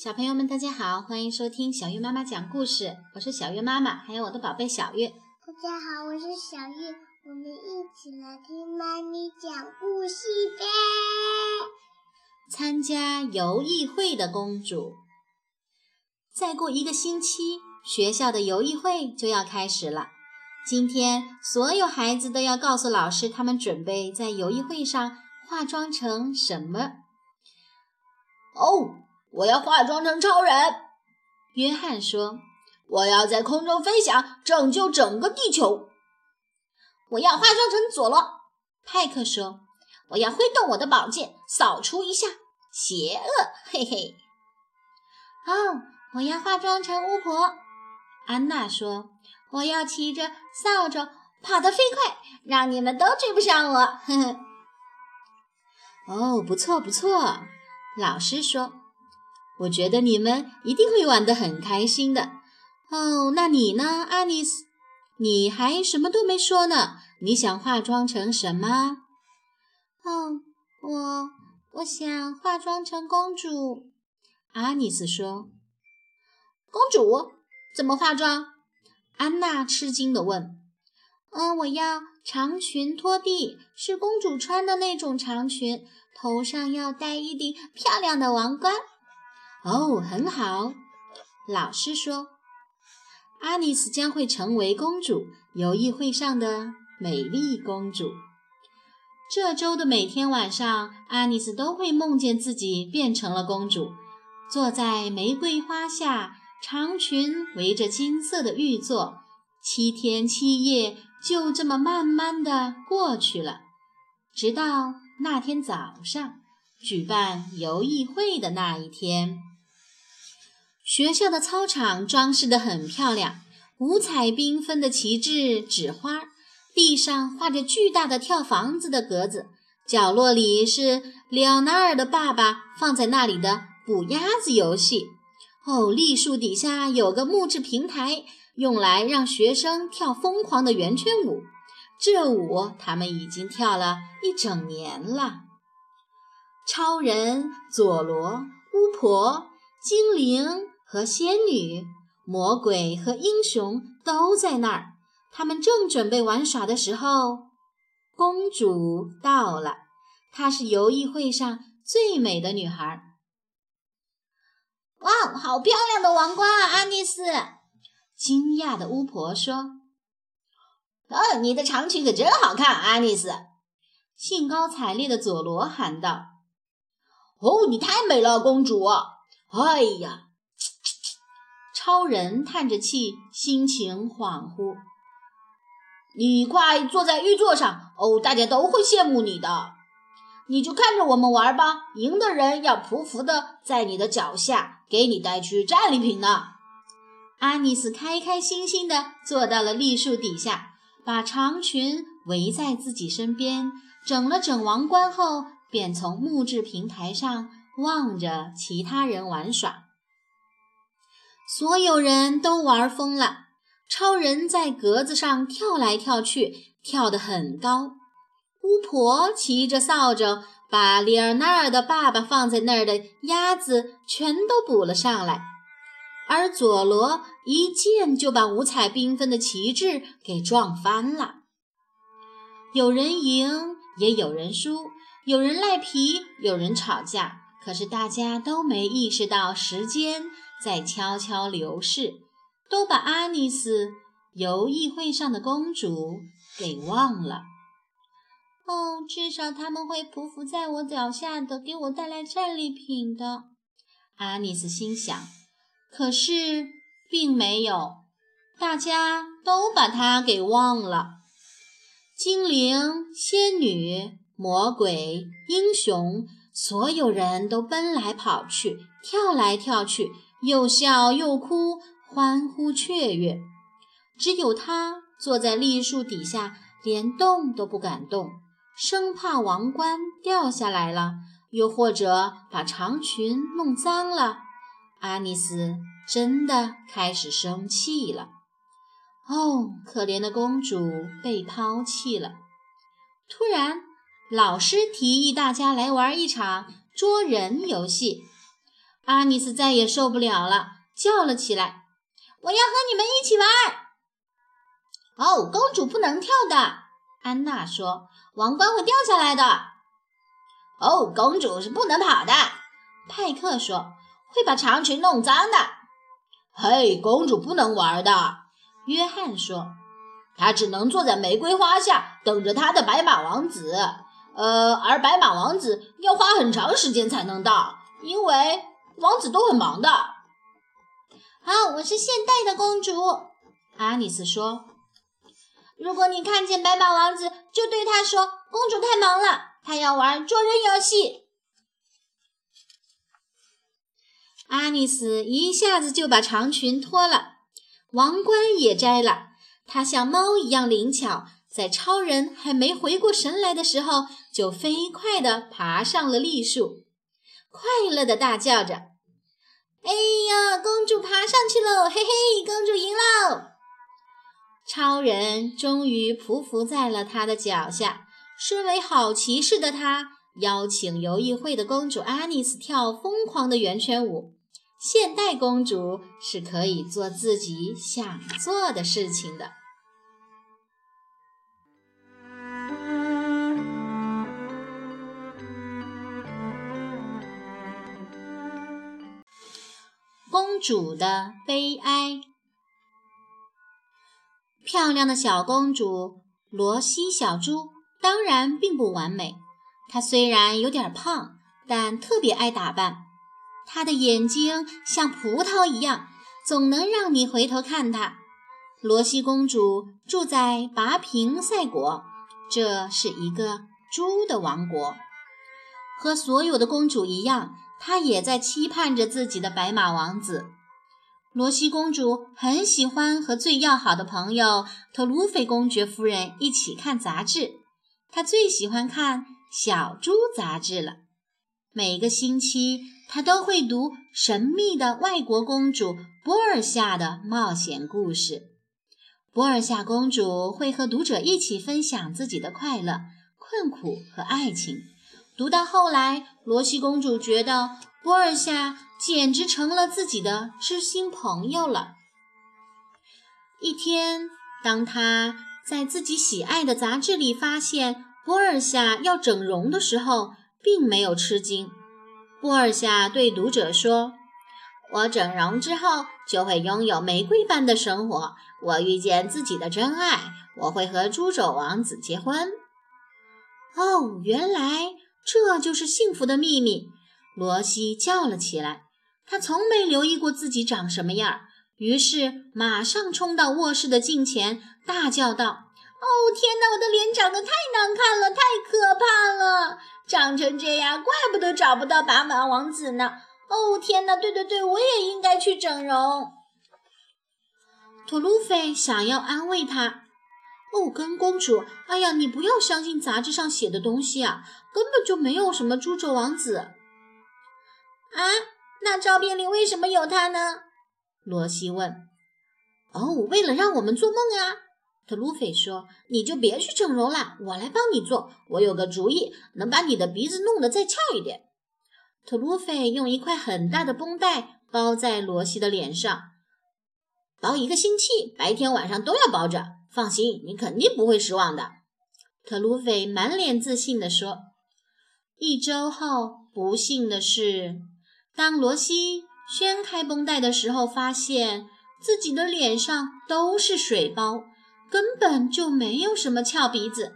小朋友们，大家好，欢迎收听小月妈妈讲故事。我是小月妈妈，还有我的宝贝小月。大家好，我是小月，我们一起来听妈咪讲故事呗。参加游艺会的公主，再过一个星期，学校的游艺会就要开始了。今天，所有孩子都要告诉老师，他们准备在游艺会上化妆成什么。哦。我要化妆成超人，约翰说：“我要在空中飞翔，拯救整个地球。”我要化妆成佐罗，派克说：“我要挥动我的宝剑，扫除一下邪恶。”嘿嘿。哦，我要化妆成巫婆，安娜说：“我要骑着扫帚跑得飞快，让你们都追不上我。”呵呵。哦，不错不错，老师说。我觉得你们一定会玩得很开心的哦。那你呢，阿尼斯？你还什么都没说呢。你想化妆成什么？哦，我我想化妆成公主。阿尼斯说：“公主怎么化妆？”安娜吃惊地问。“嗯，我要长裙拖地，是公主穿的那种长裙，头上要戴一顶漂亮的王冠。”哦，很好。老师说，阿尼斯将会成为公主，游艺会上的美丽公主。这周的每天晚上，阿尼斯都会梦见自己变成了公主，坐在玫瑰花下，长裙围着金色的玉座。七天七夜就这么慢慢的过去了，直到那天早上，举办游艺会的那一天。学校的操场装饰得很漂亮，五彩缤纷的旗帜、纸花，地上画着巨大的跳房子的格子，角落里是里奥纳尔的爸爸放在那里的捕鸭子游戏。哦，栗树底下有个木质平台，用来让学生跳疯狂的圆圈舞。这舞他们已经跳了一整年了。超人、佐罗、巫婆、精灵。和仙女、魔鬼和英雄都在那儿。他们正准备玩耍的时候，公主到了。她是游艺会上最美的女孩。哇，好漂亮的王冠啊，安妮斯！惊讶的巫婆说：“哦，你的长裙可真好看，安妮斯！”兴高采烈的佐罗喊道：“哦，你太美了，公主！哎呀！”超人叹着气，心情恍惚。你快坐在玉座上哦，大家都会羡慕你的。你就看着我们玩吧，赢的人要匍匐的在你的脚下，给你带去战利品呢。阿尼斯开开心心的坐到了栗树底下，把长裙围在自己身边，整了整王冠后，便从木质平台上望着其他人玩耍。所有人都玩疯了。超人在格子上跳来跳去，跳得很高。巫婆骑着扫帚，把里尔纳尔的爸爸放在那儿的鸭子全都补了上来。而佐罗一剑就把五彩缤纷的旗帜给撞翻了。有人赢，也有人输；有人赖皮，有人吵架。可是大家都没意识到时间。在悄悄流逝，都把阿尼斯游艺会上的公主给忘了。哦，至少他们会匍匐在我脚下的，给我带来战利品的。阿尼斯心想。可是并没有，大家都把他给忘了。精灵、仙女、魔鬼、英雄，所有人都奔来跑去，跳来跳去。又笑又哭，欢呼雀跃。只有他坐在栗树底下，连动都不敢动，生怕王冠掉下来了，又或者把长裙弄脏了。阿尼斯真的开始生气了。哦，可怜的公主被抛弃了。突然，老师提议大家来玩一场捉人游戏。阿尼斯再也受不了了，叫了起来：“我要和你们一起玩！”哦，公主不能跳的，安娜说：“王冠会掉下来的。”哦，公主是不能跑的，派克说：“会把长裙弄脏的。”嘿，公主不能玩的，约翰说：“她只能坐在玫瑰花下等着她的白马王子。呃，而白马王子要花很长时间才能到，因为王子都很忙的。”好，我是现代的公主，阿尼斯说。如果你看见白马王子，就对他说：“公主太忙了，她要玩捉人游戏。”阿尼斯一下子就把长裙脱了，王冠也摘了。他像猫一样灵巧，在超人还没回过神来的时候，就飞快地爬上了栗树，快乐地大叫着：“哎呀，公主爬上去喽！嘿嘿，公主赢喽！”超人终于匍匐在了他的脚下。身为好骑士的他，邀请游艺会的公主阿妮斯跳疯狂的圆圈舞。现代公主是可以做自己想做的事情的。主的悲哀。漂亮的小公主罗西小猪当然并不完美。她虽然有点胖，但特别爱打扮。她的眼睛像葡萄一样，总能让你回头看她。罗西公主住在拔平赛国，这是一个猪的王国。和所有的公主一样，她也在期盼着自己的白马王子。罗西公主很喜欢和最要好的朋友特鲁菲公爵夫人一起看杂志，她最喜欢看《小猪》杂志了。每个星期，她都会读神秘的外国公主波尔夏的冒险故事。波尔夏公主会和读者一起分享自己的快乐、困苦和爱情。读到后来，罗西公主觉得波尔夏。简直成了自己的知心朋友了。一天，当她在自己喜爱的杂志里发现波尔夏要整容的时候，并没有吃惊。波尔夏对读者说：“我整容之后就会拥有玫瑰般的生活，我遇见自己的真爱，我会和猪肘王子结婚。”哦，原来这就是幸福的秘密！罗西叫了起来。他从没留意过自己长什么样，于是马上冲到卧室的镜前，大叫道：“哦，天哪！我的脸长得太难看了，太可怕了！长成这样，怪不得找不到白马王子呢！哦，天哪！对对对，我也应该去整容。”托鲁菲想要安慰他：“哦，跟公主，哎呀，你不要相信杂志上写的东西啊，根本就没有什么猪肘王子。”啊？那照片里为什么有他呢？罗西问。哦，为了让我们做梦啊！特鲁菲说：“你就别去整容了，我来帮你做。我有个主意，能把你的鼻子弄得再翘一点。”特鲁菲用一块很大的绷带包在罗西的脸上，包一个星期，白天晚上都要包着。放心，你肯定不会失望的。”特鲁菲满脸自信地说。一周后，不幸的是。当罗西掀开绷带的时候，发现自己的脸上都是水包，根本就没有什么翘鼻子。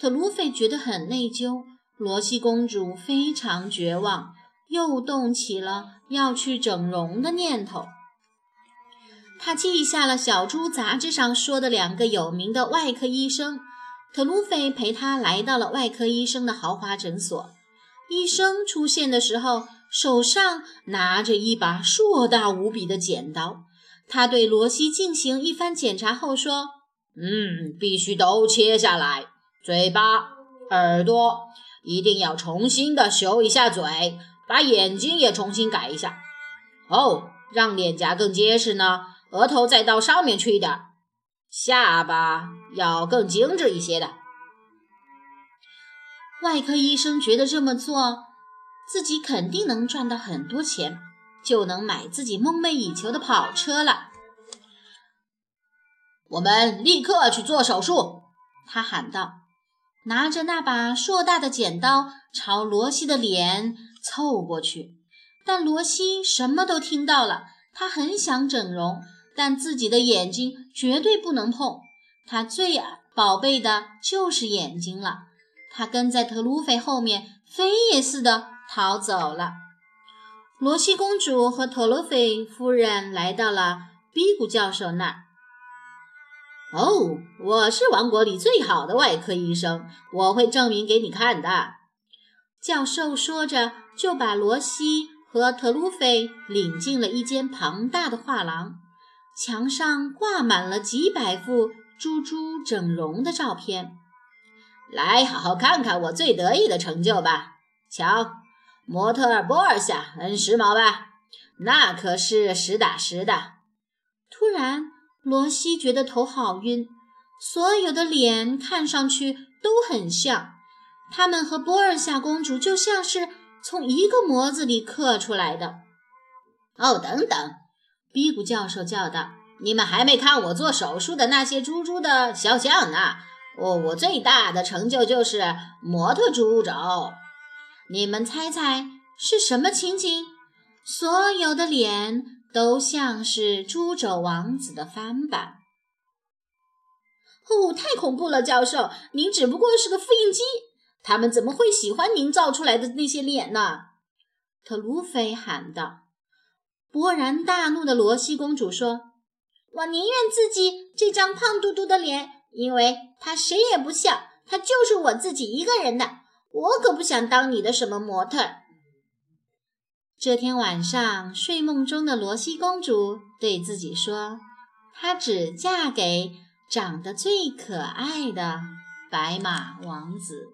特鲁菲觉得很内疚，罗西公主非常绝望，又动起了要去整容的念头。他记下了《小猪》杂志上说的两个有名的外科医生，特鲁菲陪他来到了外科医生的豪华诊所。医生出现的时候。手上拿着一把硕大无比的剪刀，他对罗西进行一番检查后说：“嗯，必须都切下来，嘴巴、耳朵一定要重新的修一下嘴，把眼睛也重新改一下。哦，让脸颊更结实呢，额头再到上面去一点，下巴要更精致一些的。”外科医生觉得这么做。自己肯定能赚到很多钱，就能买自己梦寐以求的跑车了。我们立刻去做手术！他喊道，拿着那把硕大的剪刀朝罗西的脸凑过去。但罗西什么都听到了，他很想整容，但自己的眼睛绝对不能碰。他最宝贝的就是眼睛了。他跟在特鲁菲后面，飞也似的逃走了。罗西公主和特鲁菲夫人来到了比古教授那儿。哦，我是王国里最好的外科医生，我会证明给你看的。教授说着，就把罗西和特鲁菲领进了一间庞大的画廊，墙上挂满了几百幅猪猪整容的照片。来，好好看看我最得意的成就吧。瞧，模特波尔夏，很时髦吧？那可是实打实的。突然。罗西觉得头好晕，所有的脸看上去都很像，他们和波尔夏公主就像是从一个模子里刻出来的。哦，等等，比古教授叫道：“你们还没看我做手术的那些猪猪的肖像呢。哦，我最大的成就就是模特猪肘。你们猜猜是什么情景？所有的脸。”都像是猪肘王子的翻版。哦，太恐怖了，教授！您只不过是个复印机，他们怎么会喜欢您造出来的那些脸呢？特鲁菲喊道。勃然大怒的罗西公主说：“我宁愿自己这张胖嘟嘟的脸，因为他谁也不像，他就是我自己一个人的。我可不想当你的什么模特。”这天晚上，睡梦中的罗西公主对自己说：“她只嫁给长得最可爱的白马王子。”